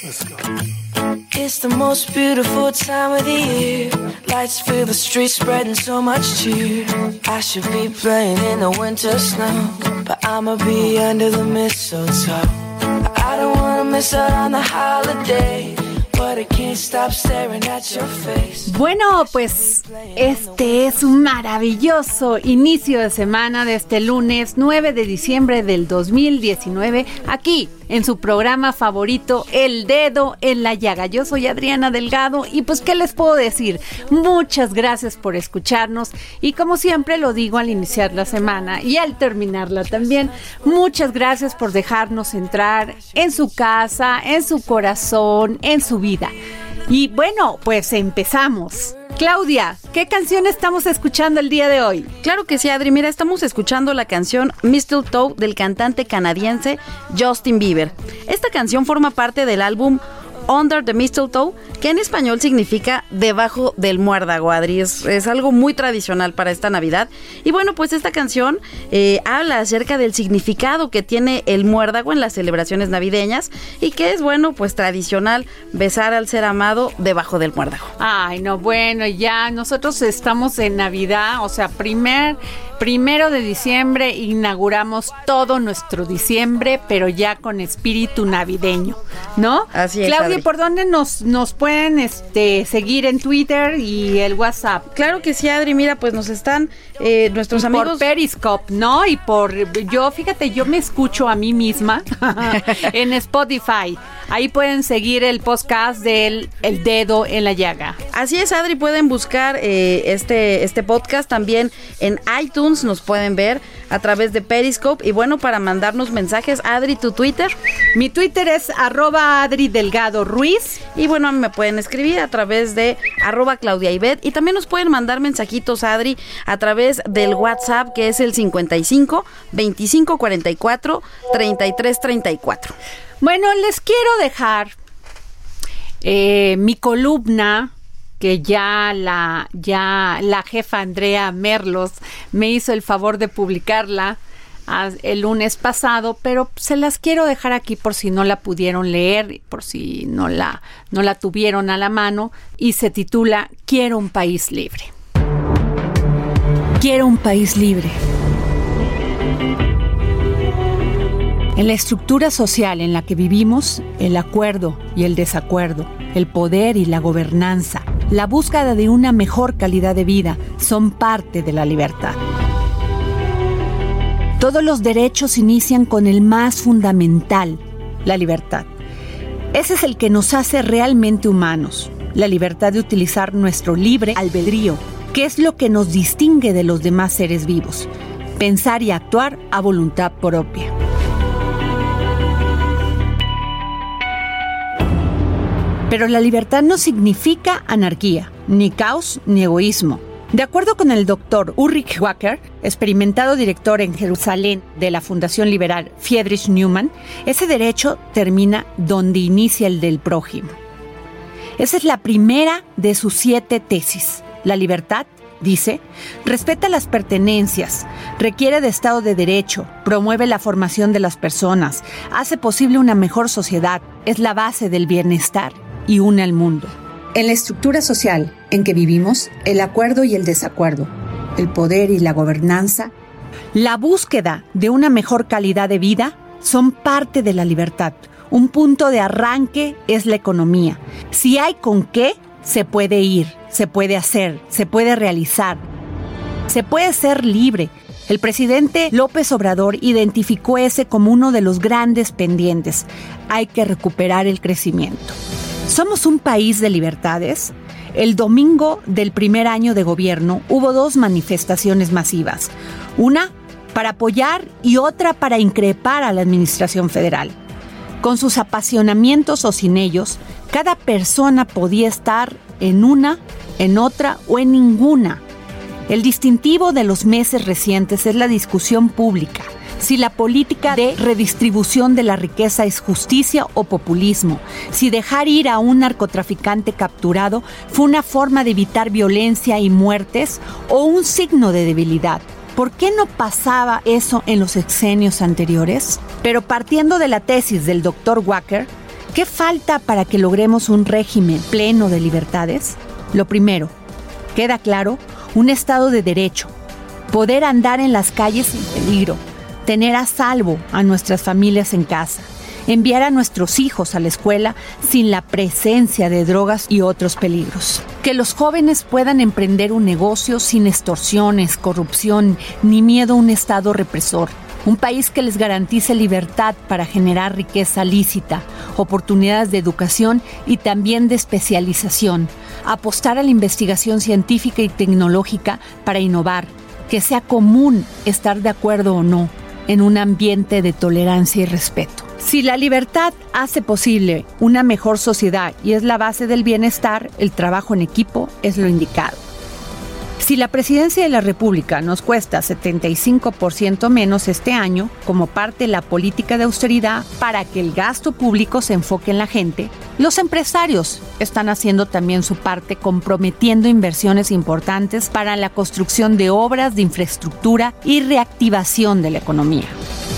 It's the most beautiful time of the year. Lights fill the streets, spreading so much cheer. I should be playing in the winter snow, but I'ma be under the mistletoe. I don't wanna miss out on the holiday. Bueno, pues este es un maravilloso inicio de semana de este lunes 9 de diciembre del 2019 aquí en su programa favorito El Dedo en la Llaga. Yo soy Adriana Delgado y pues qué les puedo decir. Muchas gracias por escucharnos y como siempre lo digo al iniciar la semana y al terminarla también, muchas gracias por dejarnos entrar en su casa, en su corazón, en su vida. Y bueno, pues empezamos. Claudia, ¿qué canción estamos escuchando el día de hoy? Claro que sí, Adri. Mira, estamos escuchando la canción Mistletoe del cantante canadiense Justin Bieber. Esta canción forma parte del álbum Under the Mistletoe, que en español significa debajo del muérdago, Adri. Es, algo muy tradicional para esta Navidad. Y bueno, pues esta canción eh, habla acerca del significado que tiene el muérdago en las celebraciones navideñas y que es, bueno, pues tradicional besar al ser amado debajo del muérdago. Ay, no, bueno, ya nosotros estamos en Navidad, o sea, primer Primero de diciembre inauguramos todo nuestro diciembre, pero ya con espíritu navideño, ¿no? Así es. Claudia, ¿por dónde nos, nos pueden este, seguir en Twitter y el WhatsApp? Claro que sí, Adri. Mira, pues nos están eh, nuestros amigos. Por Periscope, ¿no? Y por. Yo, fíjate, yo me escucho a mí misma en Spotify. Ahí pueden seguir el podcast del El Dedo en la Llaga. Así es, Adri. Pueden buscar eh, este, este podcast también en iTunes nos pueden ver a través de Periscope. Y bueno, para mandarnos mensajes, Adri, tu Twitter. Mi Twitter es arroba Adri Delgado Ruiz. Y bueno, me pueden escribir a través de arroba Claudia Ibet. Y también nos pueden mandar mensajitos, Adri, a través del WhatsApp, que es el 55 25 44 33 34. Bueno, les quiero dejar eh, mi columna que ya la, ya la jefa Andrea Merlos me hizo el favor de publicarla el lunes pasado, pero se las quiero dejar aquí por si no la pudieron leer, por si no la, no la tuvieron a la mano, y se titula Quiero un país libre. Quiero un país libre. En la estructura social en la que vivimos, el acuerdo y el desacuerdo, el poder y la gobernanza, la búsqueda de una mejor calidad de vida son parte de la libertad. Todos los derechos inician con el más fundamental, la libertad. Ese es el que nos hace realmente humanos, la libertad de utilizar nuestro libre albedrío, que es lo que nos distingue de los demás seres vivos, pensar y actuar a voluntad propia. Pero la libertad no significa anarquía, ni caos, ni egoísmo. De acuerdo con el doctor Ulrich Wacker, experimentado director en Jerusalén de la Fundación Liberal Friedrich Neumann, ese derecho termina donde inicia el del prójimo. Esa es la primera de sus siete tesis. La libertad, dice, respeta las pertenencias, requiere de Estado de Derecho, promueve la formación de las personas, hace posible una mejor sociedad, es la base del bienestar y une al mundo. En la estructura social en que vivimos, el acuerdo y el desacuerdo, el poder y la gobernanza La búsqueda de una mejor calidad de vida son parte de la libertad. Un punto de arranque es la economía. Si hay con qué, se puede ir, se puede hacer, se puede realizar. Se puede ser libre. El presidente López Obrador identificó ese como uno de los grandes pendientes. Hay que recuperar el crecimiento. ¿Somos un país de libertades? El domingo del primer año de gobierno hubo dos manifestaciones masivas. Una para apoyar y otra para increpar a la Administración Federal. Con sus apasionamientos o sin ellos, cada persona podía estar en una, en otra o en ninguna. El distintivo de los meses recientes es la discusión pública si la política de redistribución de la riqueza es justicia o populismo, si dejar ir a un narcotraficante capturado fue una forma de evitar violencia y muertes o un signo de debilidad. ¿Por qué no pasaba eso en los exenios anteriores? Pero partiendo de la tesis del doctor Wacker, ¿qué falta para que logremos un régimen pleno de libertades? Lo primero, queda claro, un Estado de derecho, poder andar en las calles sin peligro, tener a salvo a nuestras familias en casa, enviar a nuestros hijos a la escuela sin la presencia de drogas y otros peligros. Que los jóvenes puedan emprender un negocio sin extorsiones, corrupción ni miedo a un Estado represor. Un país que les garantice libertad para generar riqueza lícita, oportunidades de educación y también de especialización. Apostar a la investigación científica y tecnológica para innovar. Que sea común estar de acuerdo o no en un ambiente de tolerancia y respeto. Si la libertad hace posible una mejor sociedad y es la base del bienestar, el trabajo en equipo es lo indicado. Si la presidencia de la República nos cuesta 75% menos este año como parte de la política de austeridad para que el gasto público se enfoque en la gente, los empresarios están haciendo también su parte comprometiendo inversiones importantes para la construcción de obras de infraestructura y reactivación de la economía.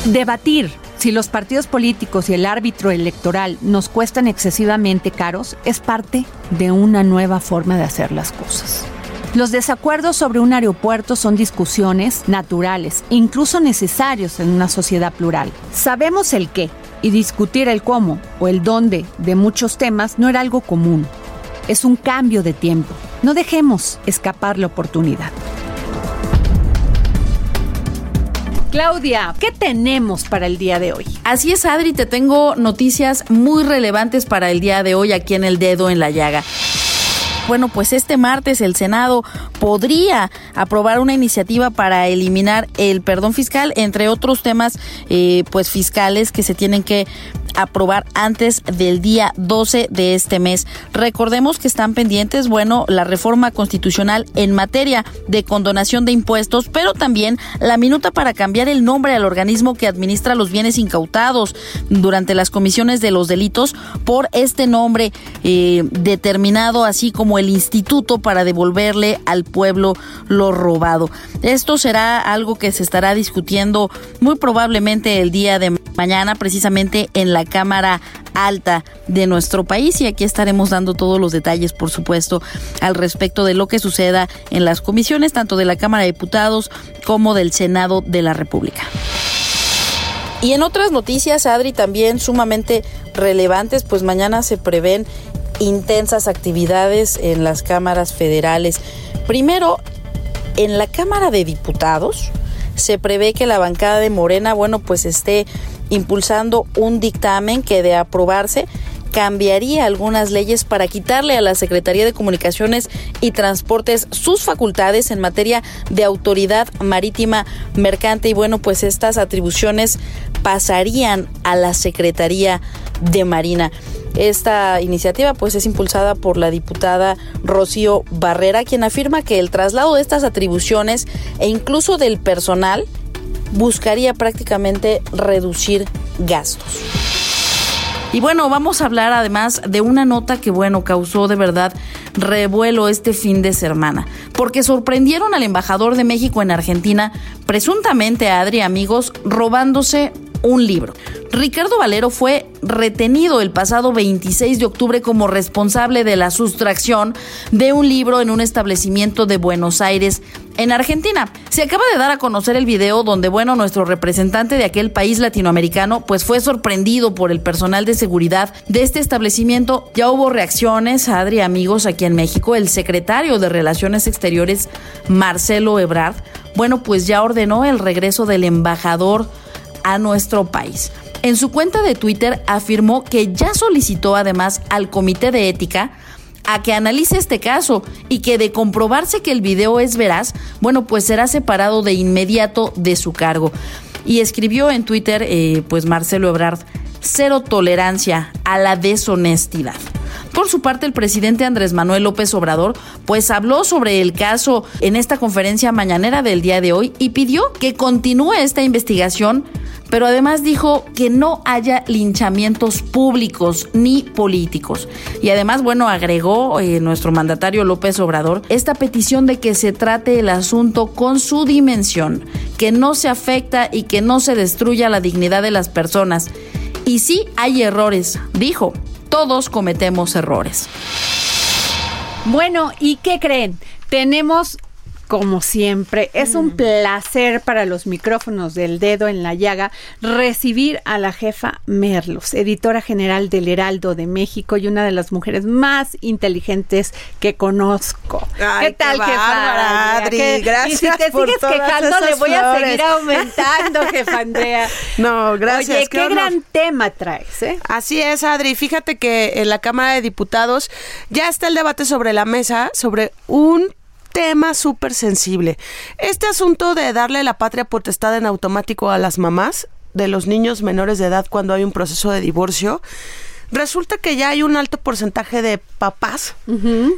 Debatir si los partidos políticos y el árbitro electoral nos cuestan excesivamente caros es parte de una nueva forma de hacer las cosas. Los desacuerdos sobre un aeropuerto son discusiones naturales, incluso necesarios en una sociedad plural. Sabemos el qué y discutir el cómo o el dónde de muchos temas no era algo común. Es un cambio de tiempo. No dejemos escapar la oportunidad. Claudia, ¿qué tenemos para el día de hoy? Así es, Adri, te tengo noticias muy relevantes para el día de hoy aquí en el dedo en la llaga. Bueno, pues este martes el Senado podría aprobar una iniciativa para eliminar el perdón fiscal, entre otros temas eh, pues fiscales que se tienen que aprobar antes del día 12 de este mes. Recordemos que están pendientes, bueno, la reforma constitucional en materia de condonación de impuestos, pero también la minuta para cambiar el nombre al organismo que administra los bienes incautados durante las comisiones de los delitos por este nombre eh, determinado, así como el instituto para devolverle al pueblo lo robado. Esto será algo que se estará discutiendo muy probablemente el día de mañana, precisamente en la Cámara Alta de nuestro país y aquí estaremos dando todos los detalles, por supuesto, al respecto de lo que suceda en las comisiones, tanto de la Cámara de Diputados como del Senado de la República. Y en otras noticias, Adri, también sumamente relevantes, pues mañana se prevén intensas actividades en las cámaras federales. Primero, en la Cámara de Diputados se prevé que la bancada de Morena, bueno, pues esté impulsando un dictamen que de aprobarse cambiaría algunas leyes para quitarle a la Secretaría de Comunicaciones y Transportes sus facultades en materia de autoridad marítima mercante y bueno, pues estas atribuciones pasarían a la Secretaría de Marina. Esta iniciativa pues es impulsada por la diputada Rocío Barrera, quien afirma que el traslado de estas atribuciones e incluso del personal buscaría prácticamente reducir gastos. Y bueno, vamos a hablar además de una nota que, bueno, causó de verdad revuelo este fin de semana, porque sorprendieron al embajador de México en Argentina, presuntamente Adri, amigos, robándose un libro. Ricardo Valero fue retenido el pasado 26 de octubre como responsable de la sustracción de un libro en un establecimiento de Buenos Aires, en Argentina. Se acaba de dar a conocer el video donde, bueno, nuestro representante de aquel país latinoamericano pues fue sorprendido por el personal de seguridad de este establecimiento. Ya hubo reacciones, Adri, amigos, aquí en México. El secretario de Relaciones Exteriores, Marcelo Ebrard, bueno, pues ya ordenó el regreso del embajador a nuestro país. En su cuenta de Twitter afirmó que ya solicitó además al Comité de Ética a que analice este caso y que de comprobarse que el video es veraz, bueno, pues será separado de inmediato de su cargo. Y escribió en Twitter, eh, pues Marcelo Ebrard, cero tolerancia a la deshonestidad. Por su parte, el presidente Andrés Manuel López Obrador, pues habló sobre el caso en esta conferencia mañanera del día de hoy y pidió que continúe esta investigación pero además dijo que no haya linchamientos públicos ni políticos. Y además, bueno, agregó eh, nuestro mandatario López Obrador esta petición de que se trate el asunto con su dimensión, que no se afecta y que no se destruya la dignidad de las personas. Y sí hay errores, dijo, todos cometemos errores. Bueno, ¿y qué creen? Tenemos como siempre. Es un placer para los micrófonos del dedo en la llaga recibir a la jefa Merlos, editora general del Heraldo de México y una de las mujeres más inteligentes que conozco. ¿Qué tal, jefa? Adri, gracias. Y si te sigues quejando, le voy a seguir aumentando, jefa Andrea. No, gracias. Oye, qué, gran tema traes, ¿eh? Así es, Adri. Fíjate que en la Cámara de Diputados ya está el debate sobre la mesa sobre un tema súper sensible. Este asunto de darle la patria potestad en automático a las mamás de los niños menores de edad cuando hay un proceso de divorcio Resulta que ya hay un alto porcentaje de papás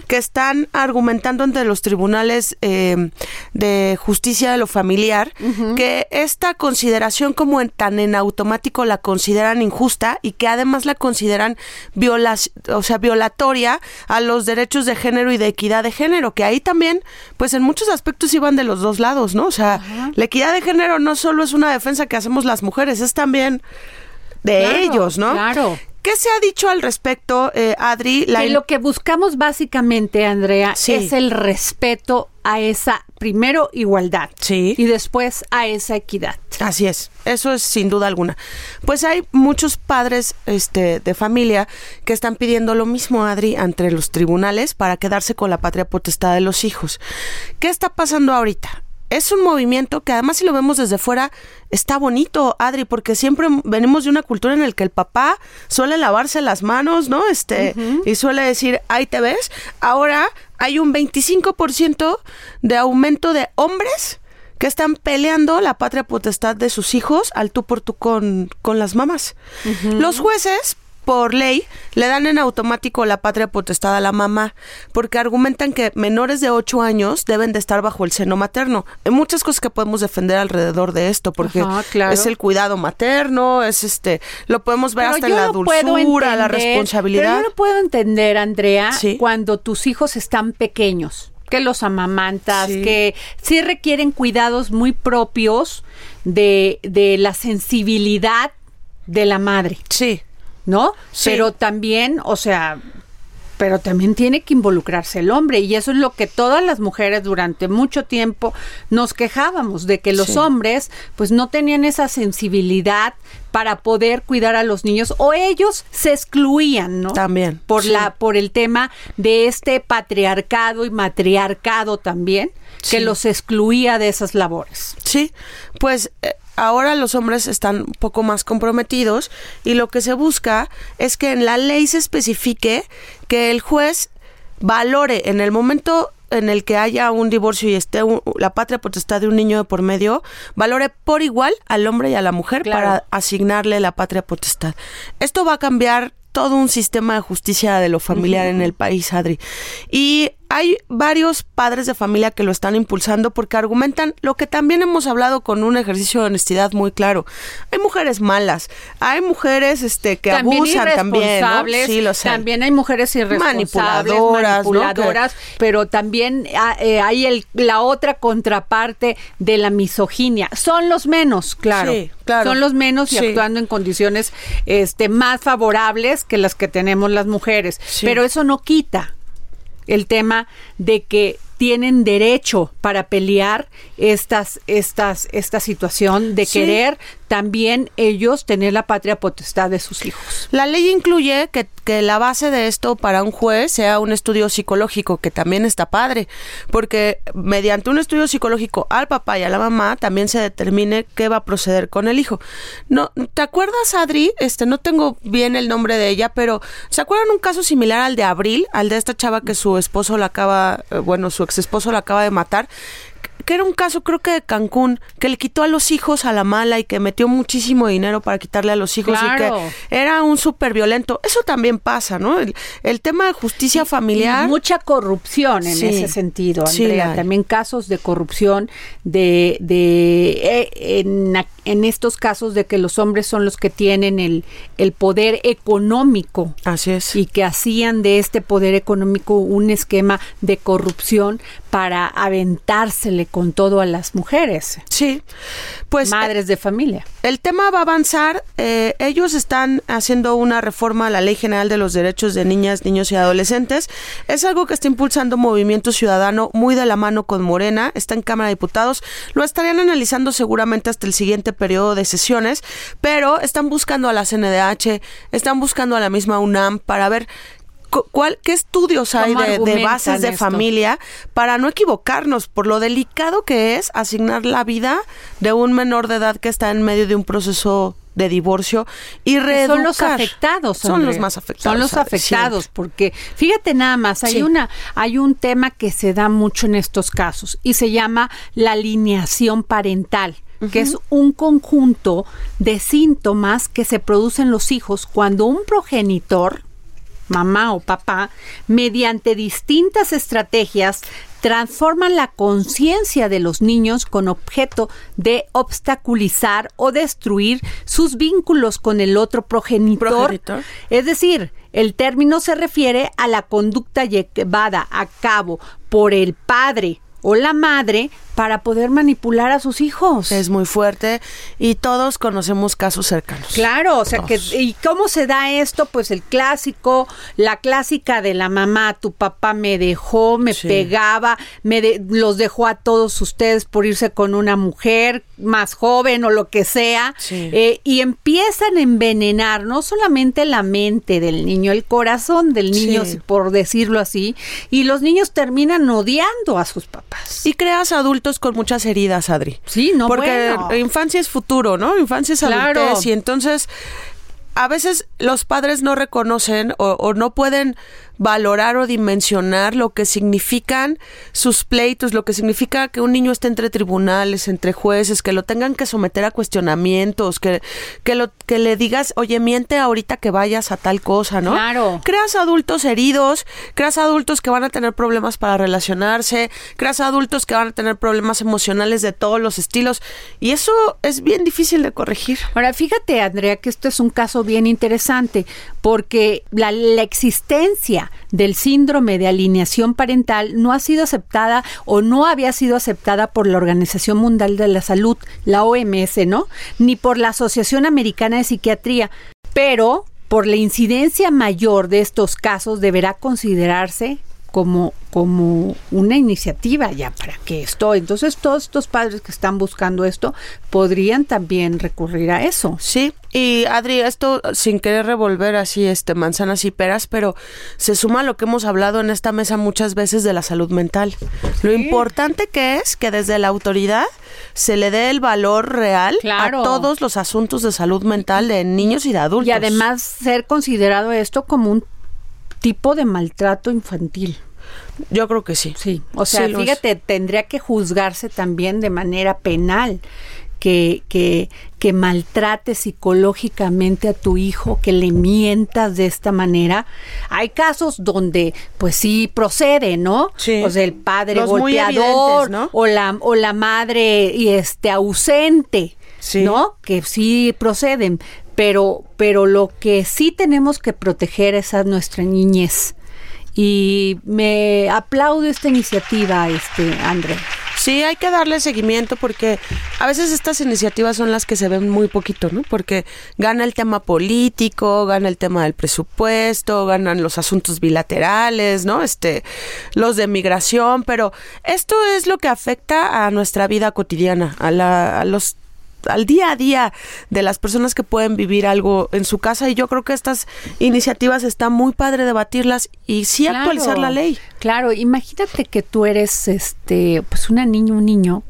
que están argumentando ante los tribunales eh, de justicia de lo familiar que esta consideración como en, tan en automático la consideran injusta y que además la consideran viola, o sea, violatoria a los derechos de género y de equidad de género, que ahí también, pues en muchos aspectos iban de los dos lados, ¿no? O sea, la equidad de género no solo es una defensa que hacemos las mujeres, es también de ellos, ¿no? Claro. ¿Qué se ha dicho al respecto, eh, Adri? que lo que buscamos básicamente, Andrea, es el respeto a esa, primero, igualdad. Sí. Y después a esa equidad. Así es, eso es sin duda alguna. Pues hay muchos padres este, de familia que están pidiendo lo mismo, Adri, ante los tribunales para quedarse con la patria potestad de los hijos. ¿Qué está pasando ahorita? Es un movimiento que además si lo vemos desde fuera está bonito, Adri, porque siempre venimos de una cultura en la que el papá suele lavarse las manos, ¿no? Este, y suele decir, ahí te ves. Ahora hay un 25% de aumento de hombres que están peleando la patria potestad de sus hijos al tú por tú con, con las mamás. Los jueces por ley le dan en automático la patria potestad a la mamá, porque argumentan que menores de 8 años deben de estar bajo el seno materno. Hay muchas cosas que podemos defender alrededor de esto, porque es el cuidado materno, es este, lo podemos ver hasta en la dulzura, la responsabilidad. Pero yo no puedo entender, Andrea, cuando tus hijos están pequeños, que los amamantas, que sí requieren cuidados muy propios de, de la sensibilidad de la madre. Sí. ¿No? Pero también, o sea, pero también tiene que involucrarse el hombre y eso es lo que todas las mujeres durante mucho tiempo nos quejábamos de que los hombres pues no tenían esa sensibilidad para poder cuidar a los niños o ellos se excluían, ¿no? También. Por la por el tema de este patriarcado y matriarcado también que los excluía de esas labores. Sí, pues eh, ahora los hombres están un poco más comprometidos y lo que se busca es que en la ley se especifique que el juez valore en el momento en el que haya un divorcio y esté la patria potestad de un niño de por medio, valore por igual al hombre y a la mujer para asignarle la patria potestad. Esto va a cambiar todo un sistema de justicia de lo familiar en el país, Adri. Y hay varios padres de familia que lo están impulsando porque argumentan lo que también hemos hablado con un ejercicio de honestidad muy claro. Hay mujeres malas, hay mujeres este que abusan también, Sí, lo sé. También hay mujeres irresponsables, manipuladoras, manipuladoras pero también ah, eh, hay el, la otra contraparte de la misoginia. Son los menos, claro. Sí, claro. Son los menos y actuando en condiciones este más favorables que las que tenemos las mujeres, pero eso no quita el tema de que tienen derecho para pelear estas, estas, esta situación de Sí. querer también ellos tener la patria potestad de sus hijos. La ley incluye que, que la base de esto para un juez sea un estudio psicológico, que también está padre, porque mediante un estudio psicológico al papá y a la mamá también se determine qué va a proceder con el hijo. No, ¿te acuerdas, Adri? Este, no tengo bien el nombre de ella, pero ¿se acuerdan un caso similar al de Abril, al de esta chava que su esposo la acaba, eh, bueno, su ex esposo la acaba de matar? Que era un caso creo que de Cancún, que le quitó a los hijos a la mala y que metió muchísimo dinero para quitarle a los hijos y Claro. que era un súper violento. Eso también pasa, ¿no? El, el tema de justicia familiar. Y mucha corrupción en Sí. ese sentido, Sí, Andrea. hay. También casos de corrupción de, de eh, en, en estos casos de que los hombres son los que tienen el, el poder económico Así es. y que hacían de este poder económico un esquema de corrupción para aventársele con todo a las mujeres, Sí. Pues madres de familia. El tema va a avanzar. eh, ellos están haciendo una reforma a la Ley General de los Derechos de Niñas, Niños y Adolescentes. Es algo que está impulsando Movimiento Ciudadano muy de la mano con Morena. Está en Cámara de Diputados. Lo estarían analizando seguramente hasta el siguiente periodo de sesiones, pero están buscando a la CNDH, están buscando a la misma UNAM para ver cuál, qué estudios hay ¿Cómo de, bases de esto? familia para no equivocarnos por lo delicado que es asignar la vida de un menor de edad que está en medio de un proceso de divorcio y reeducar. son los afectados Son los más afectados. son los afectados Siempre. porque fíjate nada más hay Sí. una hay un tema que se da mucho en estos casos y se llama la alineación parental que es un conjunto de síntomas que se producen los hijos cuando un progenitor mamá o papá, mediante distintas estrategias, transforman la conciencia de los niños con objeto de obstaculizar o destruir sus vínculos con el otro progenitor. Progenitor. Es decir, el término se refiere a la conducta llevada a cabo por el padre o la madre para poder manipular a sus hijos. Es muy fuerte y todos conocemos casos cercanos. Claro, o sea que y cómo se da esto, pues el clásico, la clásica de la mamá, tu papá me dejó, me Sí. pegaba, me de- los dejó a todos ustedes por irse con una mujer más joven o lo que sea, Sí. eh, y empiezan a envenenar no solamente la mente del niño, el corazón del niño, Sí. por decirlo así, y los niños terminan odiando a sus papás. Y creas adultos con muchas heridas, Adri. Sí, no, Porque bueno. infancia es futuro, ¿no? Infancia es Claro. adultez. Y entonces, a veces los padres no reconocen o, o no pueden valorar o dimensionar lo que significan sus pleitos, lo que significa que un niño esté entre tribunales, entre jueces, que lo tengan que someter a cuestionamientos, que, que, lo, que le digas, oye, miente ahorita que vayas a tal cosa, ¿no? Claro. Creas adultos heridos, creas adultos que van a tener problemas para relacionarse, creas adultos que van a tener problemas emocionales de todos los estilos y eso es bien difícil de corregir. Ahora, fíjate, Andrea, que esto es un caso bien interesante, porque la, la existencia del síndrome de alineación parental no ha sido aceptada o no había sido aceptada por la Organización Mundial de la Salud, la OMS, ¿no? Ni por la Asociación Americana de Psiquiatría, pero por la incidencia mayor de estos casos deberá considerarse como, como una iniciativa ya para que esto. Entonces, todos estos padres que están buscando esto podrían también recurrir a eso. Sí, y Adri, esto sin querer revolver así este manzanas y peras, pero se suma a lo que hemos hablado en esta mesa muchas veces de la salud mental. Lo importante que es que desde la autoridad se le dé el valor real Claro. a todos los asuntos de salud mental de niños y de adultos. Y además ser considerado esto como un tipo de maltrato infantil. yo creo que sí. Sí, o sea, Sí, lo es. fíjate, tendría que juzgarse también de manera penal. Que, que, que maltrates psicológicamente a tu hijo, que le mientas de esta manera. Hay casos donde, pues sí procede, ¿no? Sí. O sea, el padre Los golpeador ¿no? o la o la madre y este ausente, Sí. ¿no? Que sí proceden, pero pero lo que sí tenemos que proteger es a nuestra niñez. Y me aplaudo esta iniciativa, este André. Sí, hay que darle seguimiento porque a veces estas iniciativas son las que se ven muy poquito, ¿no? Porque gana el tema político, gana el tema del presupuesto, ganan los asuntos bilaterales, ¿no? Este, los de migración, pero esto es lo que afecta a nuestra vida cotidiana, a, la, a los al día a día de las personas que pueden vivir algo en su casa. Y yo creo que estas iniciativas está muy padre debatirlas y sí actualizar la ley. Claro, imagínate que tú eres este pues una niña, un niño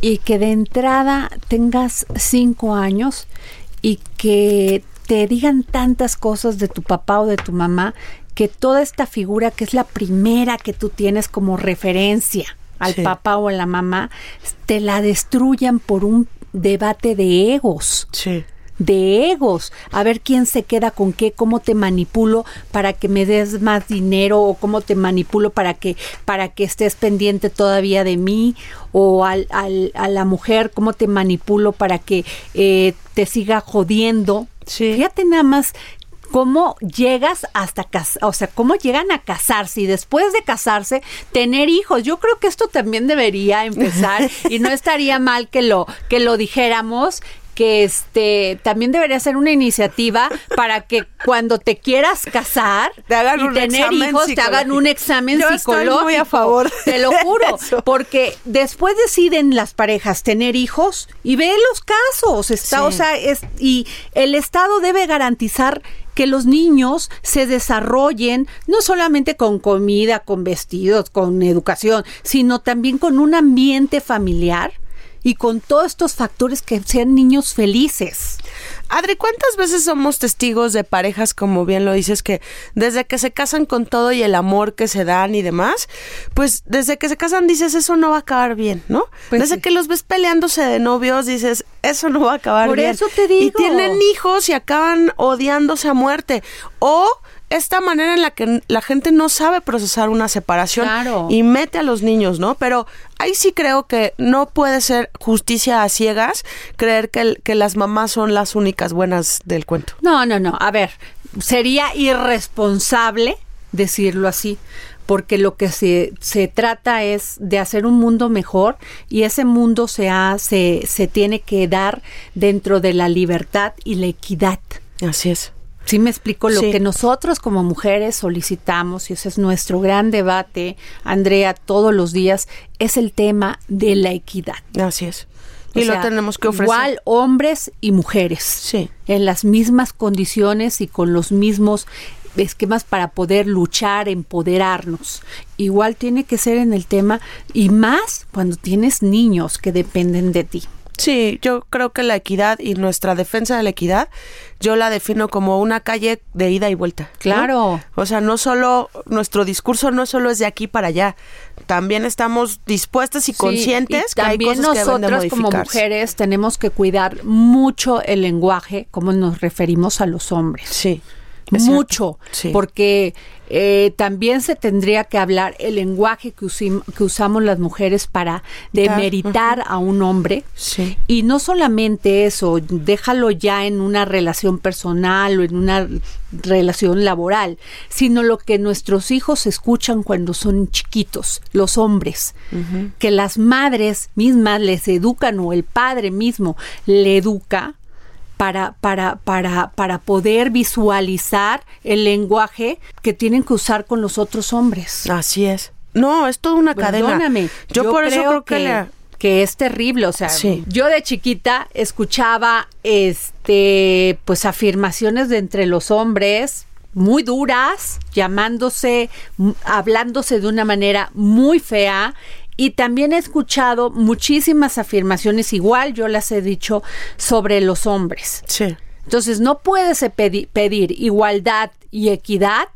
y que de entrada tengas cinco años y que te digan tantas cosas de tu papá o de tu mamá que toda esta figura que es la primera que tú tienes como referencia al papá o a la mamá, te la destruyan por un debate de egos. Sí. De egos, a ver quién se queda con qué, cómo te manipulo para que me des más dinero o cómo te manipulo para que para que estés pendiente todavía de mí o al, al, a la mujer cómo te manipulo para que eh, te siga jodiendo. Sí. Fíjate nada más cómo llegas hasta cas o sea, cómo llegan a casarse y después de casarse tener hijos. Yo creo que esto también debería empezar y no estaría mal que lo que lo dijéramos que este también debería ser una iniciativa para que cuando te quieras casar te hagan y un tener hijos te hagan un examen Yo estoy psicológico. muy a favor Te lo juro, eso. porque después deciden las parejas tener hijos y ve los casos, está, Sí. o sea, es y el Estado debe garantizar que los niños se desarrollen no solamente con comida, con vestidos, con educación, sino también con un ambiente familiar y con todos estos factores que sean niños felices. Adri, ¿cuántas veces somos testigos de parejas, como bien lo dices, que desde que se casan con todo y el amor que se dan y demás, pues desde que se casan dices, eso no va a acabar bien, ¿no? Pues desde sí. que los ves peleándose de novios dices, eso no va a acabar Por bien. eso te Y digo. tienen hijos y acaban odiándose a muerte. O esta manera en la que la gente no sabe procesar una separación Claro. y mete a los niños, ¿no? Pero ahí sí creo que no puede ser justicia a ciegas creer que, el- que las mamás son las únicas buenas del cuento. No, no, no. A ver, sería irresponsable decirlo así, porque lo que se, se trata es de hacer un mundo mejor y ese mundo se, ha- se, se tiene que dar dentro de la libertad y la equidad. Así es. Sí me explico lo Sí. que nosotros como mujeres solicitamos y ese es nuestro gran debate, Andrea, todos los días es el tema de la equidad. Así es. O Y lo tenemos que ofrecer. Igual hombres y mujeres. Sí. En las mismas condiciones y con los mismos esquemas para poder luchar, empoderarnos. Igual tiene que ser en el tema y más cuando tienes niños que dependen de ti. Sí, yo creo que la equidad y nuestra defensa de la equidad, yo la defino como una calle de ida y vuelta. ¿no? Claro. O sea, no solo, nuestro discurso no solo es de aquí para allá, también estamos dispuestas y Sí, conscientes y que hay cosas que deben de como mujeres tenemos que cuidar mucho el lenguaje, como nos referimos a los hombres. Sí. Mucho, Sí. porque eh, también se tendría que hablar el lenguaje que, usim- que usamos las mujeres para demeritar a un hombre. Sí. Y no solamente eso, déjalo ya en una relación personal o en una relación laboral, sino lo que nuestros hijos escuchan cuando son chiquitos, los hombres, que las madres mismas les educan o el padre mismo le educa para, para, para, para poder visualizar el lenguaje que tienen que usar con los otros hombres. Así es. No, es toda una cadena. Perdóname. Yo, por eso creo que, la- que es terrible. O sea, Sí. yo de chiquita escuchaba este pues afirmaciones de entre los hombres muy duras, llamándose, hablándose de una manera muy fea. Y también he escuchado muchísimas afirmaciones, igual yo las he dicho, sobre los hombres. Sí. Entonces, no puedes eh, pedi- pedir igualdad y equidad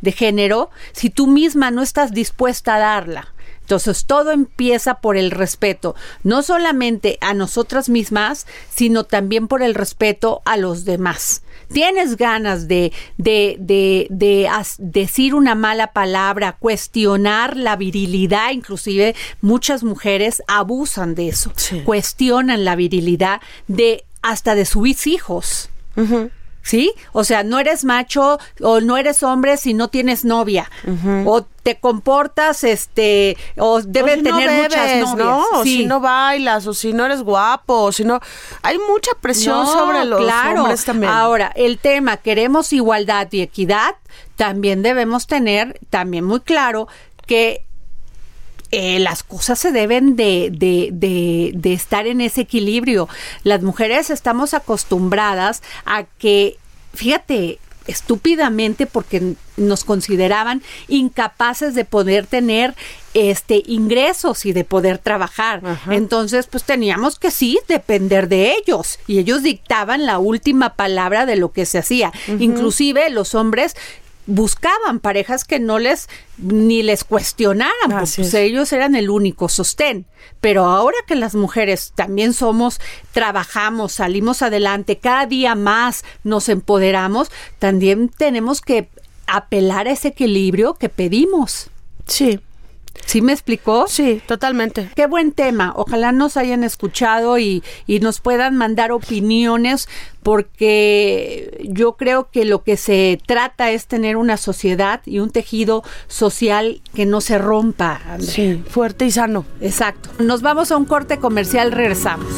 de género si tú misma no estás dispuesta a darla. Entonces, todo empieza por el respeto, no solamente a nosotras mismas, sino también por el respeto a los demás. Tienes ganas de, de, de, de decir una mala palabra, cuestionar la virilidad, inclusive muchas mujeres abusan de eso, Sí. cuestionan la virilidad de hasta de sus hijos. ¿Sí? O sea, no eres macho o no eres hombre si no tienes novia. O te comportas, este, o debe si no tener muchas novias. ¿no? O Sí. si no bailas, o si no eres guapo, o si no... Hay mucha presión No, sobre los claro. hombres también. Ahora, el tema, queremos igualdad y equidad, también debemos tener también muy claro que eh, las cosas se deben de, de, de, de estar en ese equilibrio. Las mujeres estamos acostumbradas a que, fíjate, estúpidamente porque nos consideraban incapaces de poder tener este ingresos y de poder trabajar. Entonces, pues teníamos que sí depender de ellos y ellos dictaban la última palabra de lo que se hacía. Inclusive los hombres buscaban parejas que no les ni les cuestionaran, pues, es. ellos eran el único sostén. Pero ahora que las mujeres también somos, trabajamos, salimos adelante, cada día más nos empoderamos, también tenemos que apelar a ese equilibrio que pedimos. Sí, ¿Sí me explicó? sí, totalmente. Qué buen tema. Ojalá nos hayan escuchado y, y nos puedan mandar opiniones porque yo creo que lo que se trata es tener una sociedad y un tejido social que no se rompa. Andrea. Sí, fuerte y sano. Exacto. Nos vamos a un corte comercial, regresamos.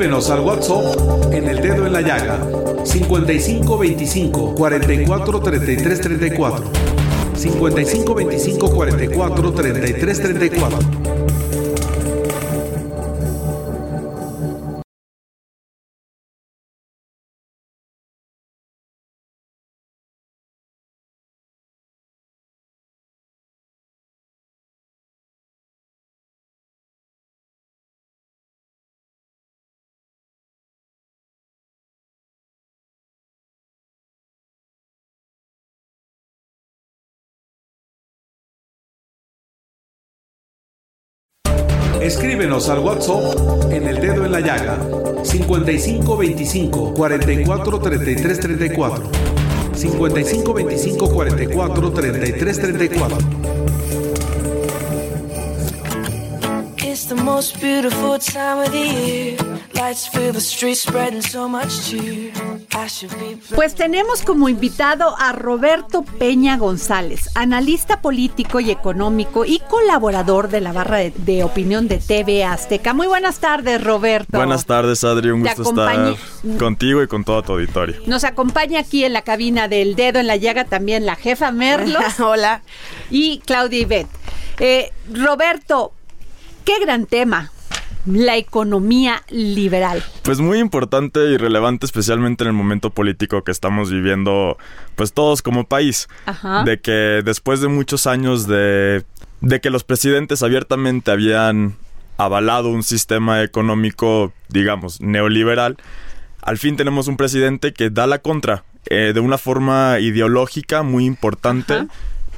Escríbenos al WhatsApp en el dedo en la llaga 55 25 44 33 34 55 25 44 33 34 Escríbenos al WhatsApp en el dedo en la llaga 55 25 44 33 34 55 25 44 33 34 the most beautiful time of the year. Lights fill the streets, spreading so much cheer. I should be. Pues tenemos como invitado a Roberto Peña González, analista político y económico y colaborador de la barra de, de opinión de TV Azteca. Muy buenas tardes, Roberto. Buenas tardes, Adri. Un Te gusto estar contigo y con todo tu auditorio. Nos acompaña aquí en la cabina del dedo en la llaga también la jefa Merlos Hola. y Claudia Ibet. Eh, Roberto, qué gran tema, la economía liberal. Pues muy importante y relevante, especialmente en el momento político que estamos viviendo, pues todos como país. Ajá. De que después de muchos años de, de que los presidentes abiertamente habían avalado un sistema económico, digamos, neoliberal, al fin tenemos un presidente que da la contra eh, de una forma ideológica muy importante, Ajá.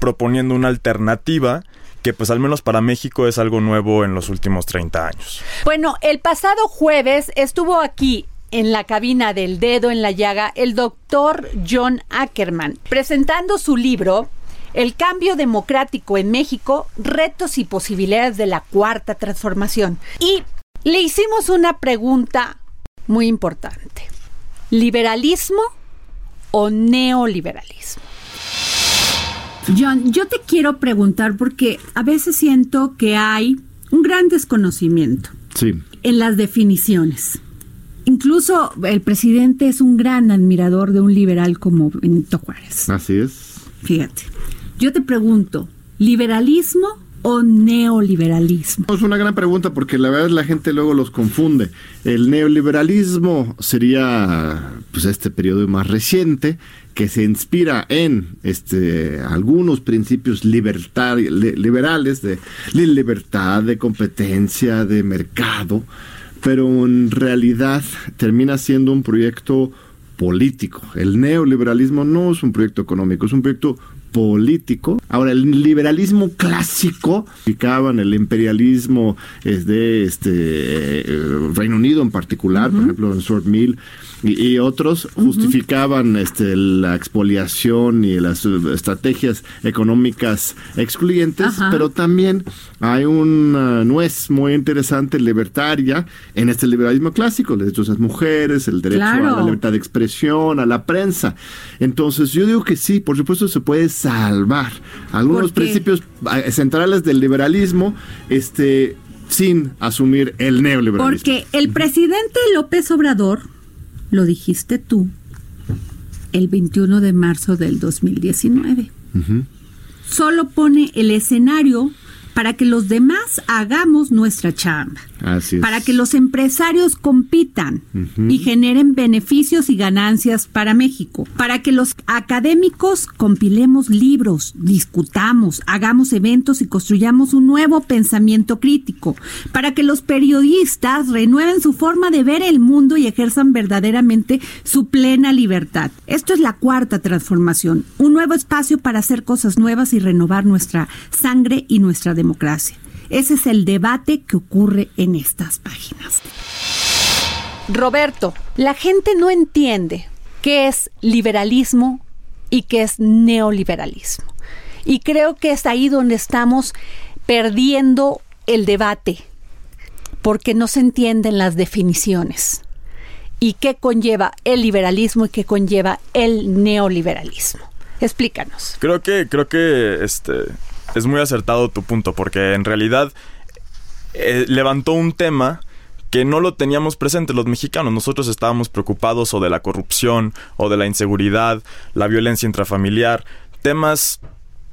proponiendo una alternativa que pues al menos para México es algo nuevo en los últimos 30 años. Bueno, el pasado jueves estuvo aquí en la cabina del dedo en la llaga el doctor John Ackerman presentando su libro El cambio democrático en México, retos y posibilidades de la cuarta transformación. Y le hicimos una pregunta muy importante. ¿Liberalismo o neoliberalismo? John, yo te quiero preguntar porque a veces siento que hay un gran desconocimiento Sí. en las definiciones. Incluso el presidente es un gran admirador de un liberal como Benito Juárez. Así es. Fíjate, yo te pregunto, ¿liberalismo o neoliberalismo? Es una gran pregunta porque la verdad la gente luego los confunde. El neoliberalismo sería pues este periodo más reciente que se inspira en este algunos principios libertar- li- liberales de, de libertad, de competencia, de mercado, pero en realidad termina siendo un proyecto político. El neoliberalismo no es un proyecto económico, es un proyecto político. Ahora, el liberalismo clásico, en el imperialismo de este eh, Reino Unido en particular, por ejemplo, en Sword Mill, y, otros justificaban este, la expoliación y las estrategias económicas excluyentes, pero también hay una nuez muy interesante libertaria en este liberalismo clásico, el derecho a las mujeres, el derecho a la libertad de expresión, a la prensa. Entonces yo digo que sí, por supuesto se puede salvar algunos principios eh, centrales del liberalismo, este sin asumir el neoliberalismo. Porque el presidente López Obrador lo dijiste tú, el 21 de marzo del 2019. Solo pone el escenario para que los demás hagamos nuestra chamba. Para que los empresarios compitan y generen beneficios y ganancias para México. Para que los académicos compilemos libros, discutamos, hagamos eventos y construyamos un nuevo pensamiento crítico. Para que los periodistas renueven su forma de ver el mundo y ejerzan verdaderamente su plena libertad. Esto es la cuarta transformación. Un nuevo espacio para hacer cosas nuevas y renovar nuestra sangre y nuestra democracia. Ese es el debate que ocurre en estas páginas. Roberto, la gente no entiende qué es liberalismo y qué es neoliberalismo. Y creo que es ahí donde estamos perdiendo el debate, porque no se entienden las definiciones. ¿Y qué conlleva el liberalismo y qué conlleva el neoliberalismo? Explícanos. Creo que, creo que este, es muy acertado tu punto, porque en realidad eh, levantó un tema que no lo teníamos presente los mexicanos. Nosotros estábamos preocupados o de la corrupción, o de la inseguridad, la violencia intrafamiliar, temas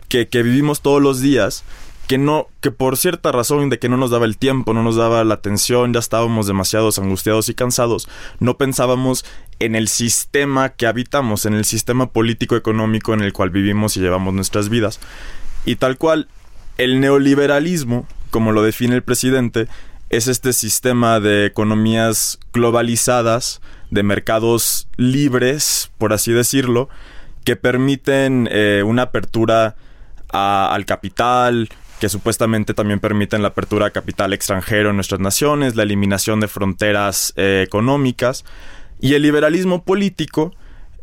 que, que vivimos todos los días que no, que por cierta razón de que no nos daba el tiempo, no nos daba la atención, ya estábamos demasiados angustiados y cansados, no pensábamos en el sistema que habitamos, en el sistema político económico en el cual vivimos y llevamos nuestras vidas. Y tal cual, el neoliberalismo, como lo define el presidente, es este sistema de economías globalizadas, de mercados libres, por así decirlo, que permiten eh, una apertura al capital, que supuestamente también permiten la apertura a capital extranjero en nuestras naciones, la eliminación de fronteras eh, económicas. Y el liberalismo político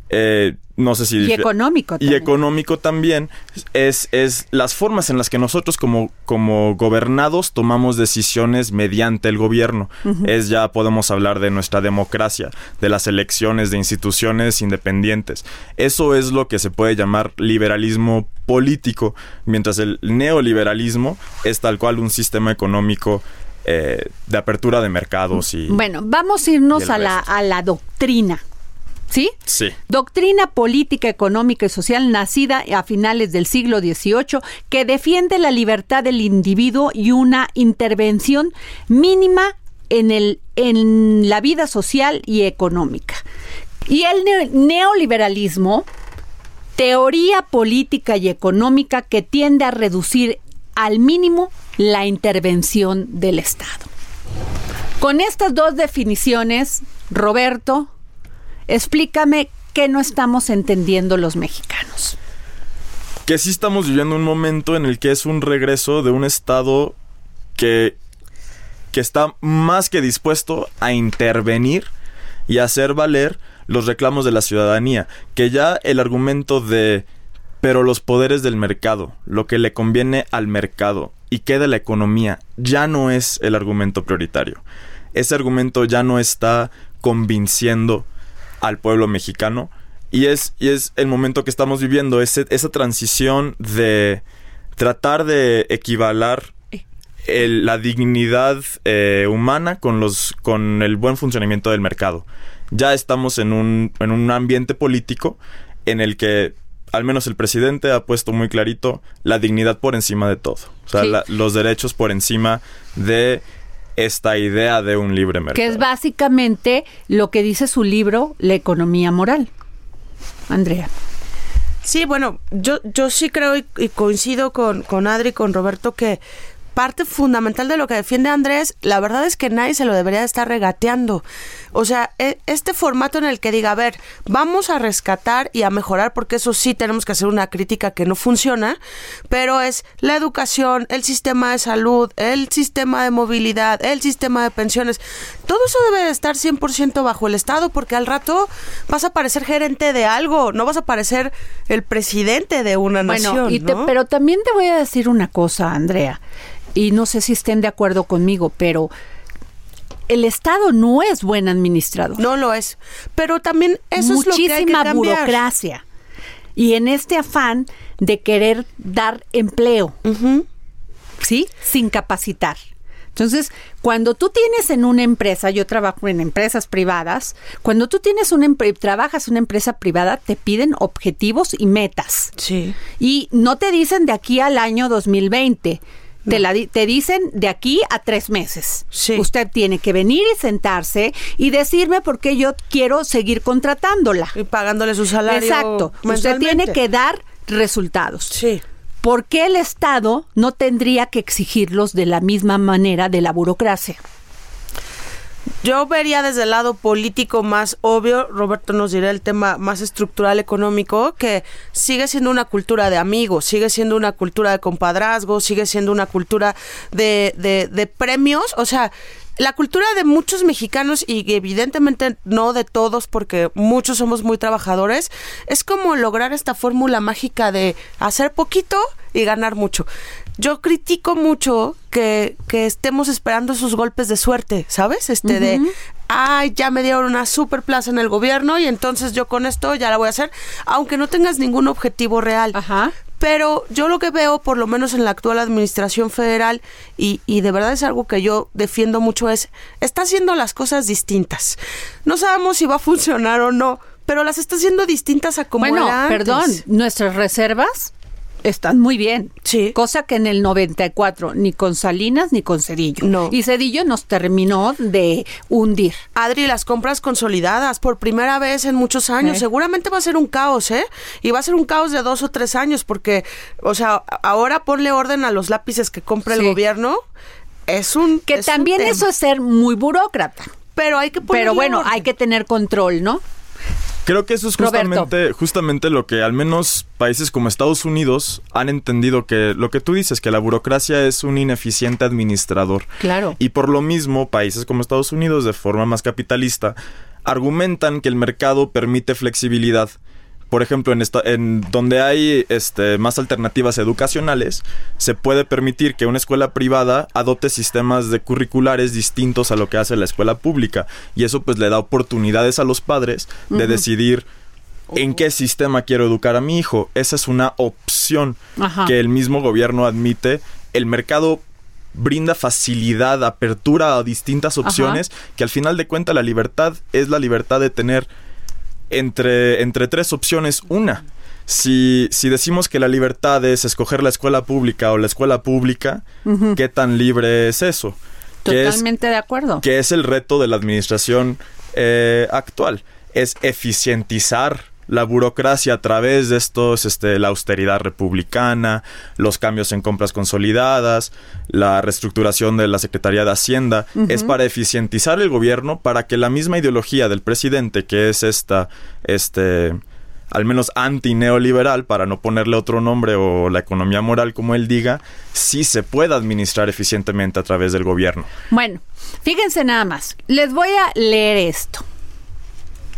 eh, no sé si... Y económico también. Y económico también es, es las formas en las que nosotros como, como gobernados tomamos decisiones mediante el gobierno. Es ya podemos hablar de nuestra democracia, de las elecciones de instituciones independientes. Eso es lo que se puede llamar liberalismo político, mientras el neoliberalismo es tal cual un sistema económico eh, de apertura de mercados y... Bueno, vamos a irnos a la, a la doctrina. ¿Sí? Sí. Doctrina política, económica y social nacida a finales del siglo XVIII que defiende la libertad del individuo y una intervención mínima en, el, en la vida social y económica. Y el neoliberalismo, teoría política y económica que tiende a reducir al mínimo la intervención del Estado. Con estas dos definiciones, Roberto, Explícame qué no estamos entendiendo los mexicanos. Que sí estamos viviendo un momento en el que es un regreso de un Estado que, que está más que dispuesto a intervenir y a hacer valer los reclamos de la ciudadanía. Que ya el argumento de pero los poderes del mercado, lo que le conviene al mercado y queda la economía, ya no es el argumento prioritario. Ese argumento ya no está convenciendo al pueblo mexicano. Y es, y es el momento que estamos viviendo, ese, esa transición de tratar de equivalar la dignidad eh, humana con, los, con el buen funcionamiento del mercado. Ya estamos en un, en un ambiente político en el que al menos el presidente ha puesto muy clarito la dignidad por encima de todo. O sea, los derechos por encima de esta idea de un libre mercado. Que es básicamente lo que dice su libro, La economía moral. Andrea. Sí, bueno, yo, yo sí creo y, coincido con, con Adri, con Roberto, que parte fundamental de lo que defiende Andrés, la verdad es que nadie se lo debería estar regateando. O sea, e- este formato en el que diga, a ver, vamos a rescatar y a mejorar, porque eso sí tenemos que hacer una crítica que no funciona, pero es la educación, el sistema de salud, el sistema de movilidad, el sistema de pensiones. Todo eso debe de estar 100% bajo el Estado, porque al rato vas a parecer gerente de algo, no vas a parecer el presidente de una Bueno, nación. y te- ¿no? pero también te voy a decir una cosa, Andrea, y no sé si estén de acuerdo conmigo, pero el Estado no es buen administrador. No lo es. Pero también eso es lo que hay que Muchísima cambiar. burocracia. Y en este afán de querer dar empleo, ¿sí? Sin capacitar. Entonces, cuando tú tienes en una empresa, yo trabajo en empresas privadas, cuando tú tienes una trabajas en una empresa privada, te piden objetivos y metas. Sí. Y no te dicen de aquí al año 2020. Te, la di- te dicen de aquí a tres meses. Usted tiene que venir y sentarse y decirme por qué yo quiero seguir contratándola. Y pagándole su salario. Exacto. Usted tiene que dar resultados. Sí. ¿Por qué el Estado no tendría que exigirlos de la misma manera de la burocracia? Yo vería desde el lado político más obvio, Roberto nos dirá el tema más estructural económico, que sigue siendo una cultura de amigos, sigue siendo una cultura de compadrazgo, sigue siendo una cultura de, de, de premios, o sea, la cultura de muchos mexicanos y evidentemente no de todos porque muchos somos muy trabajadores, es como lograr esta fórmula mágica de hacer poquito y ganar mucho. Yo critico mucho que, que estemos esperando esos golpes de suerte, ¿sabes? Este de, ay, ya me dieron una super plaza en el gobierno y entonces yo con esto ya la voy a hacer, aunque no tengas ningún objetivo real. Pero yo lo que veo, por lo menos en la actual administración federal, y, y de verdad es algo que yo defiendo mucho, es, está haciendo las cosas distintas. No sabemos si va a funcionar o no, pero las está haciendo distintas a como bueno, era antes. perdón, nuestras reservas están muy bien. Sí. Cosa que en el 94 ni con Salinas ni con Cedillo. No. Y Cedillo nos terminó de hundir. Adri, las compras consolidadas por primera vez en muchos años. Eh. Seguramente va a ser un caos, ¿eh? Y va a ser un caos de dos o tres años porque, o sea, ahora ponle orden a los lápices que compra el gobierno. Es un... Que es también eso es ser muy burócrata. Pero hay que ponerle Pero bueno, orden. hay que tener control, ¿no? Creo que eso es Roberto. justamente, justamente lo que al menos países como Estados Unidos han entendido que lo que tú dices, que la burocracia es un ineficiente administrador. Claro. Y por lo mismo, países como Estados Unidos, de forma más capitalista, argumentan que el mercado permite flexibilidad. Por ejemplo, en, esta, en donde hay este, más alternativas educacionales, se puede permitir que una escuela privada adopte sistemas de curriculares distintos a lo que hace la escuela pública. Y eso pues le da oportunidades a los padres de decidir en qué sistema quiero educar a mi hijo. Esa es una opción Ajá. que el mismo gobierno admite. El mercado brinda facilidad, apertura a distintas Ajá. opciones, que al final de cuentas la libertad es la libertad de tener entre, entre tres opciones una. Si, si decimos que la libertad es escoger la escuela pública o la escuela pública. ¿qué tan libre es eso? ¿Qué es- Totalmente de acuerdo. que es el reto de la administración eh, actual. Es eficientizar la burocracia a través de estos, este, la austeridad republicana, los cambios en compras consolidadas, la reestructuración de la Secretaría de Hacienda, es para eficientizar el gobierno para que la misma ideología del presidente, que es esta, este, al menos anti-neoliberal, para no ponerle otro nombre o la economía moral como él diga, sí se pueda administrar eficientemente a través del gobierno. Bueno, fíjense nada más. Les voy a leer esto.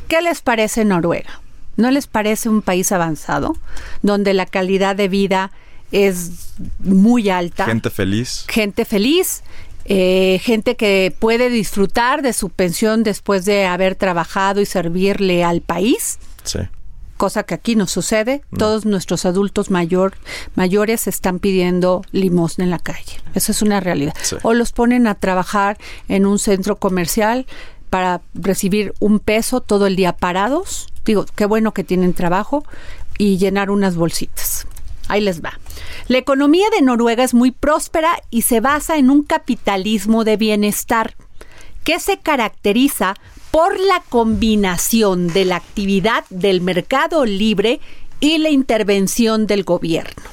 ¿Qué les parece Noruega? ¿No les parece un país avanzado donde la calidad de vida es muy alta? Gente feliz. gente feliz, eh, gente que puede disfrutar de su pensión después de haber trabajado y servirle al país, Sí. cosa que aquí no sucede. No. Todos nuestros adultos mayor, mayores están pidiendo limosna en la calle. Eso es una realidad. Sí. O los ponen a trabajar en un centro comercial para recibir un peso todo el día parados. Digo, qué bueno que tienen trabajo y llenar unas bolsitas. Ahí les va. La economía de Noruega es muy próspera y se basa en un capitalismo de bienestar que se caracteriza por la combinación de la actividad del mercado libre y la intervención del gobierno.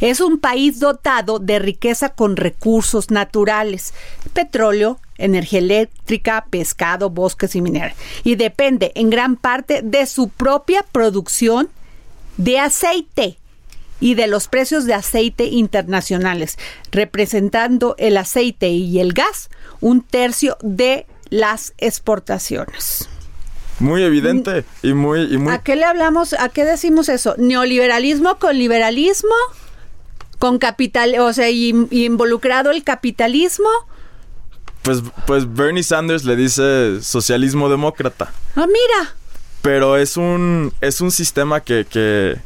Es un país dotado de riqueza con recursos naturales, petróleo, energía eléctrica, pescado, bosques y minerales. Y depende en gran parte de su propia producción de aceite y de los precios de aceite internacionales, representando el aceite y el gas un tercio de las exportaciones. Muy evidente y muy, y muy... ¿A qué le hablamos? ¿A qué decimos eso? ¿Neoliberalismo con liberalismo? ¿Con capital, o sea, y, y involucrado el capitalismo? Pues, pues Bernie Sanders le dice socialismo demócrata. Ah, mira. Pero es un, es un sistema que, que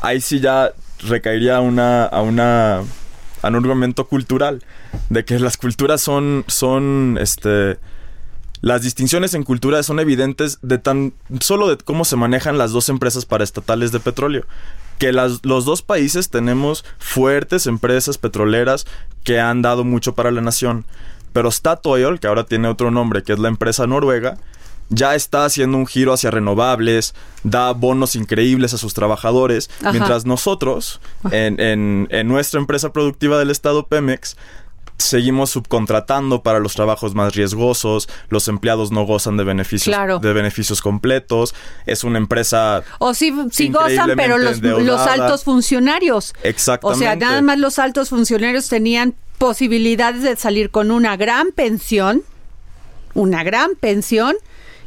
ahí sí ya recaería a una, a una, a un argumento cultural. De que las culturas son, son, este, las distinciones en cultura son evidentes de tan solo de cómo se manejan las dos empresas paraestatales de petróleo. Que las, los dos países tenemos fuertes empresas petroleras que han dado mucho para la nación. Pero Statoil, que ahora tiene otro nombre, que es la empresa noruega, ya está haciendo un giro hacia renovables, da bonos increíbles a sus trabajadores, Ajá. mientras nosotros, en, en- en nuestra empresa productiva del Estado Pemex, seguimos subcontratando para los trabajos más riesgosos, los empleados no gozan de beneficios, Claro. de beneficios completos, es una empresa O sí, sí gozan, pero los, los altos funcionarios. Exactamente. O sea, nada más los altos funcionarios tenían posibilidades de salir con una gran pensión, una gran pensión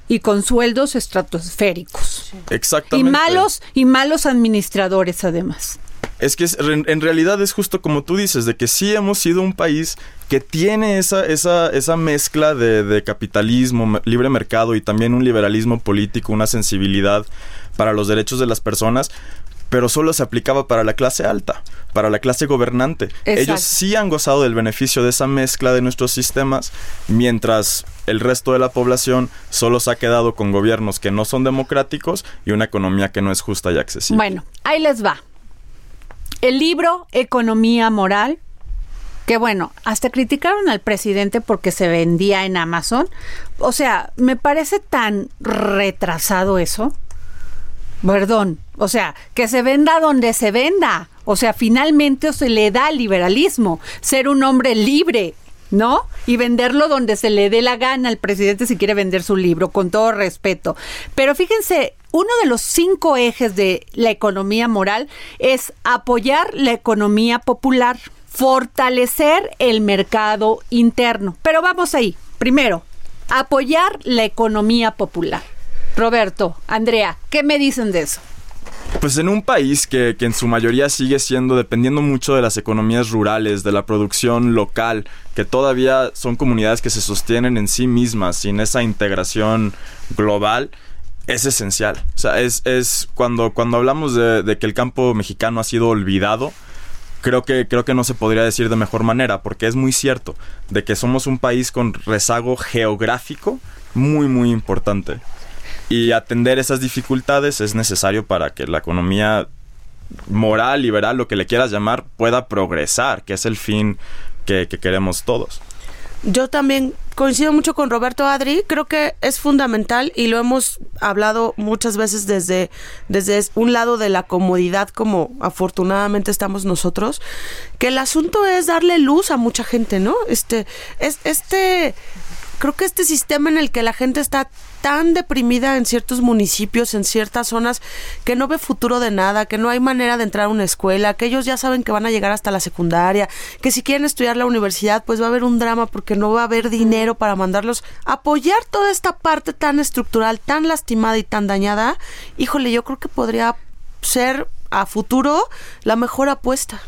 y con sueldos estratosféricos. Y Exactamente. malos y malos administradores además. Es que es- en, realidad es justo como tú dices, de que sí hemos sido un país que tiene esa, esa, esa mezcla de, de capitalismo, libre mercado y también un liberalismo político, una sensibilidad para los derechos de las personas, pero solo se aplicaba para la clase alta, para la clase gobernante. Exacto. Ellos sí han gozado del beneficio de esa mezcla de nuestros sistemas, mientras el resto de la población solo se ha quedado con gobiernos que no son democráticos y una economía que no es justa y accesible. Bueno, ahí les va. El libro Economía Moral, que bueno, hasta criticaron al presidente porque se vendía en Amazon. O sea, me parece tan retrasado eso. Perdón, o sea, que se venda donde se venda. O sea, finalmente se le da al liberalismo, ser un hombre libre, ¿no? Y venderlo donde se le dé la gana al presidente si quiere vender su libro, con todo respeto. Pero fíjense, uno de los cinco ejes de la economía moral es apoyar la economía popular, fortalecer el mercado interno. Pero vamos ahí. Primero, apoyar la economía popular. Roberto, Andrea, ¿qué me dicen de eso? Pues en un país que, que en su mayoría sigue siendo dependiendo mucho de las economías rurales, de la producción local, que todavía son comunidades que se sostienen en sí mismas, sin esa integración global, es esencial. O sea, es, es cuando, cuando hablamos de, de que el campo mexicano ha sido olvidado, creo que, creo que no se podría decir de mejor manera, porque es muy cierto de que somos un país con rezago geográfico muy, muy importante. Y atender esas dificultades es necesario para que la economía moral, liberal, lo que le quieras llamar, pueda progresar, que es el fin que, que queremos todos. Yo también coincido mucho con Roberto Adri, creo que es fundamental y lo hemos hablado muchas veces desde, desde un lado de la comodidad como afortunadamente estamos nosotros, que el asunto es darle luz a mucha gente, ¿no? Este, es, este, creo que este sistema en el que la gente está tan deprimida en ciertos municipios, en ciertas zonas, que no ve futuro de nada, que no hay manera de entrar a una escuela, que ellos ya saben que van a llegar hasta la secundaria, que si quieren estudiar la universidad, pues va a haber un drama porque no va a haber dinero para mandarlos. Apoyar toda esta parte tan estructural, tan lastimada y tan dañada, híjole, yo creo que podría ser a futuro la mejor apuesta.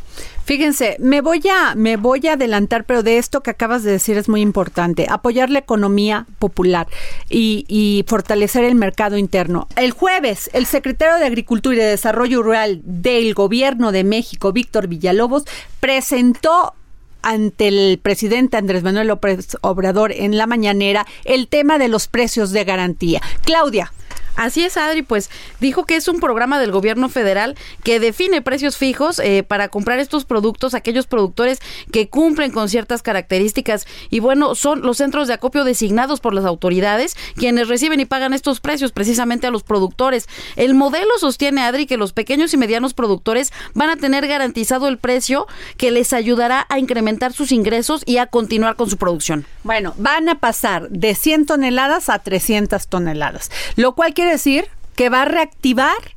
Fíjense, me voy a me voy a adelantar, pero de esto que acabas de decir es muy importante, apoyar la economía popular y, y fortalecer el mercado interno. El jueves, el secretario de Agricultura y de Desarrollo Rural del Gobierno de México, Víctor Villalobos, presentó ante el presidente Andrés Manuel López Obrador en la mañanera el tema de los precios de garantía. Claudia, Así es, Adri, pues dijo que es un programa del gobierno federal que define precios fijos eh, para comprar estos productos, aquellos productores que cumplen con ciertas características. Y bueno, son los centros de acopio designados por las autoridades quienes reciben y pagan estos precios precisamente a los productores. El modelo sostiene, Adri, que los pequeños y medianos productores van a tener garantizado el precio que les ayudará a incrementar sus ingresos y a continuar con su producción. Bueno, van a pasar de 100 toneladas a 300 toneladas, lo cual quiere decir que va a reactivar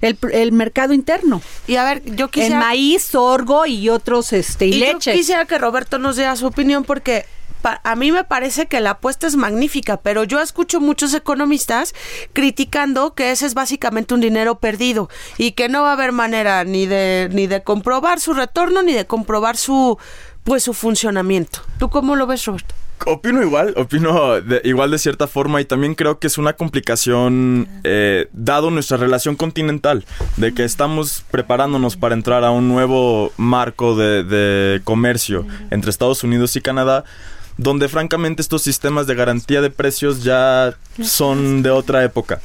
el, el mercado interno. Y a ver, yo quisiera... En maíz, sorgo y otros, este, y, y leche. Yo quisiera que Roberto nos diera su opinión porque a mí me parece que la apuesta es magnífica, pero yo escucho muchos economistas criticando que ese es básicamente un dinero perdido y que no va a haber manera ni de ni de comprobar su retorno ni de comprobar su pues su funcionamiento. ¿Tú cómo lo ves, Roberto? Opino igual, opino de- igual de cierta forma y también creo que es una complicación eh, dado nuestra relación continental, de que estamos preparándonos para entrar a un nuevo marco de, de comercio entre Estados Unidos y Canadá, donde francamente estos sistemas de garantía de precios ya son de otra época.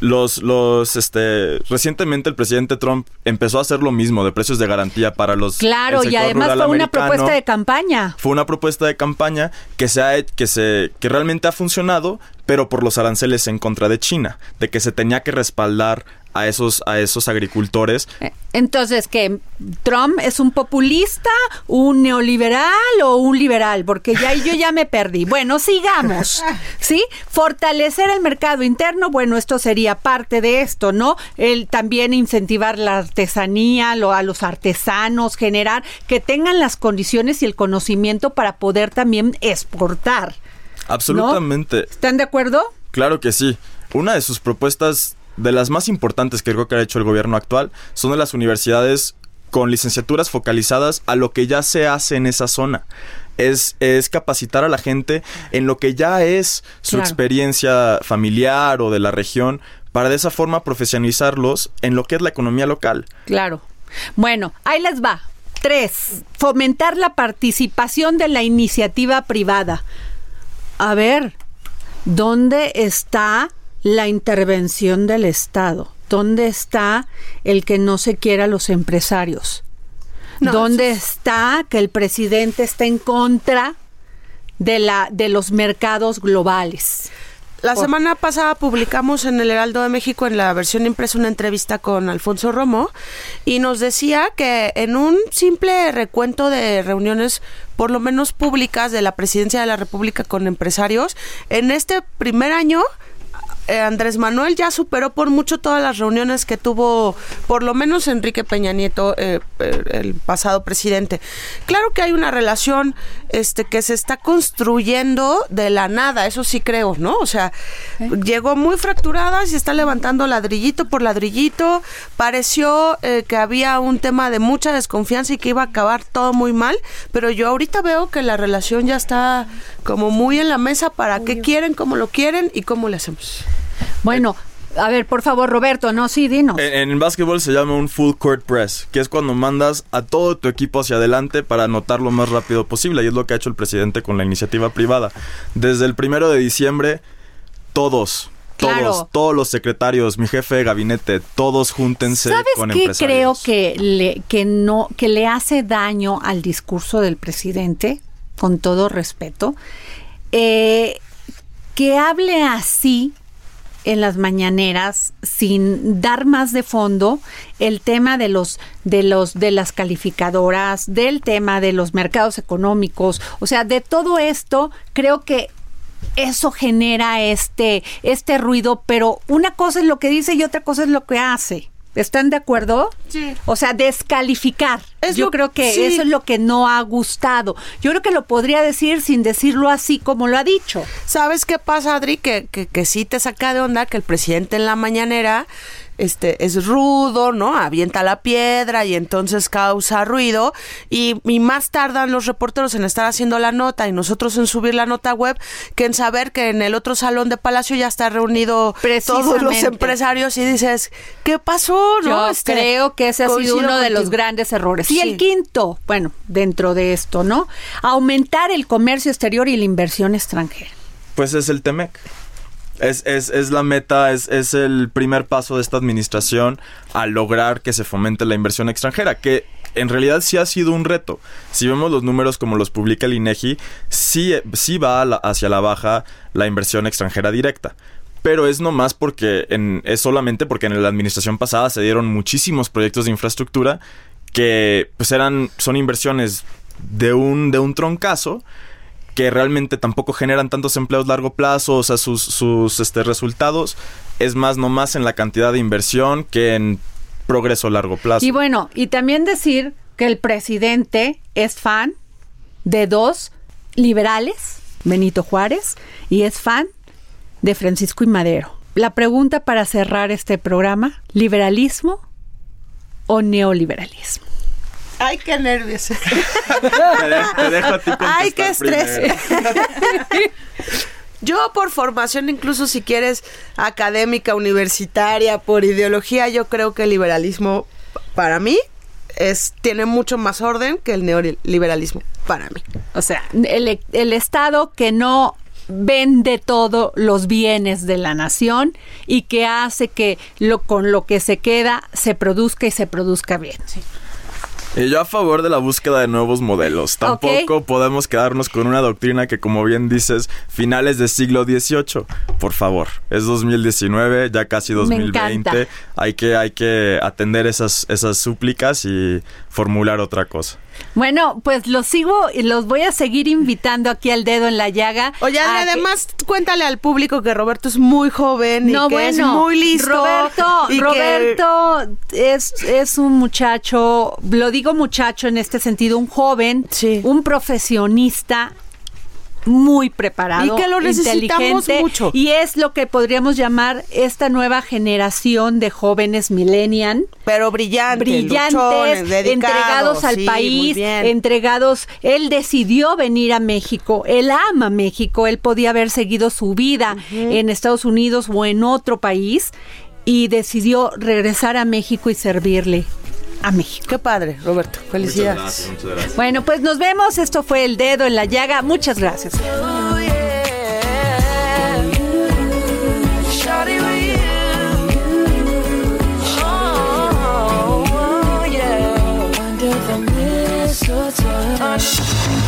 Los, los, este, recientemente el presidente Trump empezó a hacer lo mismo de precios de garantía para los. Claro, y además fue una propuesta de campaña. Fue una propuesta de campaña que se ha que se que realmente ha funcionado, pero por los aranceles en contra de China, de que se tenía que respaldar a esos a esos agricultores. Eh, Entonces, que Trump es un populista, un neoliberal o un liberal, porque ya yo ya me perdí. Bueno, sigamos. ¿Sí? Fortalecer el mercado interno, bueno, esto sería parte de esto, ¿no? El también incentivar la artesanía, lo, a los artesanos, generar que tengan las condiciones y el conocimiento para poder también exportar. Absolutamente. ¿Están de acuerdo? Claro que sí. Una de sus propuestas de las más importantes que creo que ha hecho el gobierno actual son de las universidades con licenciaturas focalizadas a lo que ya se hace en esa zona. Es, es capacitar a la gente en lo que ya es su Claro. experiencia familiar o de la región para de esa forma profesionalizarlos en lo que es la economía local. Claro. Bueno, ahí les va. Tres, fomentar la participación de la iniciativa privada. A ver, ¿dónde está la intervención del Estado? ¿Dónde está el que no se quiera a los empresarios? No, ¿Dónde está que el presidente está en contra de, la, de los mercados globales? La semana pasada publicamos en el Heraldo de México en la versión impresa una entrevista con Alfonso Romo y nos decía que en un simple recuento de reuniones por lo menos públicas de la presidencia de la República con empresarios, en este primer año eh, Andrés Manuel ya superó por mucho todas las reuniones que tuvo, por lo menos Enrique Peña Nieto, eh, eh, el pasado presidente. Claro que hay una relación este, que se está construyendo de la nada, eso sí creo, ¿no? O sea, llegó muy fracturada, se está levantando ladrillito por ladrillito. Pareció que había un tema de mucha desconfianza y que iba a acabar todo muy mal, pero yo ahorita veo que la relación ya está como muy en la mesa para qué quieren, cómo lo quieren y cómo le hacemos. Bueno, a ver, por favor, Roberto, no, sí, dinos. En, en básquetbol se llama un full court press, que es cuando mandas a todo tu equipo hacia adelante para anotar lo más rápido posible. Y es lo que ha hecho el presidente con la iniciativa privada. Desde el primero de diciembre, todos, todos, Claro. todos los secretarios, mi jefe de gabinete, todos júntense ¿Sabes con qué creo que le, que no, que le hace daño al discurso del presidente, con todo respeto? Eh, que hable así en las mañaneras sin dar más de fondo el tema de los de los de las calificadoras, del tema de los mercados económicos, o sea, de todo esto, creo que eso genera este este ruido, pero una cosa es lo que dice y otra cosa es lo que hace. ¿Están de acuerdo? Sí. O sea, descalificar. Es Yo lo- creo que sí. eso es lo que no ha gustado. Yo creo que lo podría decir sin decirlo así como lo ha dicho. ¿Sabes qué pasa, Adri? Que, que, que sí te saca de onda que el presidente en la mañanera este, es rudo, ¿no? Avienta la piedra y entonces causa ruido. Y, y más tardan los reporteros en estar haciendo la nota y nosotros en subir la nota web que en saber que en el otro salón de Palacio ya está reunido todos los empresarios y dices, ¿qué pasó? ¿no? Yo Este, creo que ese ha sido uno de los grandes errores. Y Sí. el quinto, bueno, dentro de esto, ¿no? Aumentar el comercio exterior y la inversión extranjera. Pues es el TEMEC. Es, es, es la meta, es, es el primer paso de esta administración a lograr que se fomente la inversión extranjera, que en realidad sí ha sido un reto. Si vemos los números como los publica el INEGI, sí, sí va hacia la baja la inversión extranjera directa. Pero es nomás porque en, es solamente porque en la administración pasada se dieron muchísimos proyectos de infraestructura que pues eran son inversiones de un de un troncazo que realmente tampoco generan tantos empleos a largo plazo, o sea, sus, sus este, resultados es más nomás en la cantidad de inversión que en progreso a largo plazo. Y bueno, y también decir que el presidente es fan de dos liberales, Benito Juárez, y es fan de Francisco y Madero. La pregunta para cerrar este programa, ¿liberalismo o neoliberalismo? Ay, qué nervios. te, dejo a ti Ay, qué estrés. yo por formación, incluso si quieres académica, universitaria, por ideología, yo creo que el liberalismo para mí es, tiene mucho más orden que el neoliberalismo para mí. O sea, el, el Estado que no vende todos los bienes de la nación y que hace que lo, con lo que se queda se produzca y se produzca bien. Y yo a favor de la búsqueda de nuevos modelos. Tampoco podemos quedarnos con una doctrina que, como bien dices, finales del siglo XVIII. Por favor, es 2019, ya casi 2020. Hay que, hay que atender esas, esas súplicas y formular otra cosa. Bueno, pues los sigo y los voy a seguir invitando aquí al dedo en la llaga. Oye, además cuéntale al público que Roberto es muy joven y que es muy listo. Roberto, Roberto es, es un muchacho, lo digo muchacho en este sentido, un joven, un profesionista muy preparado, y que lo inteligente mucho. y es lo que podríamos llamar esta nueva generación de jóvenes millennial, pero brillantes, brillantes, entregados al país, entregados. Él decidió venir a México, él ama México, él podía haber seguido su vida en Estados Unidos o en otro país y decidió regresar a México y servirle a México. Qué padre, Roberto. Felicidades. Muchas gracias, Bueno, pues nos vemos. Esto fue El Dedo en la Llaga. Muchas gracias.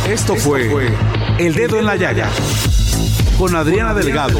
Esto fue El Dedo en la Llaga con Adriana Delgado.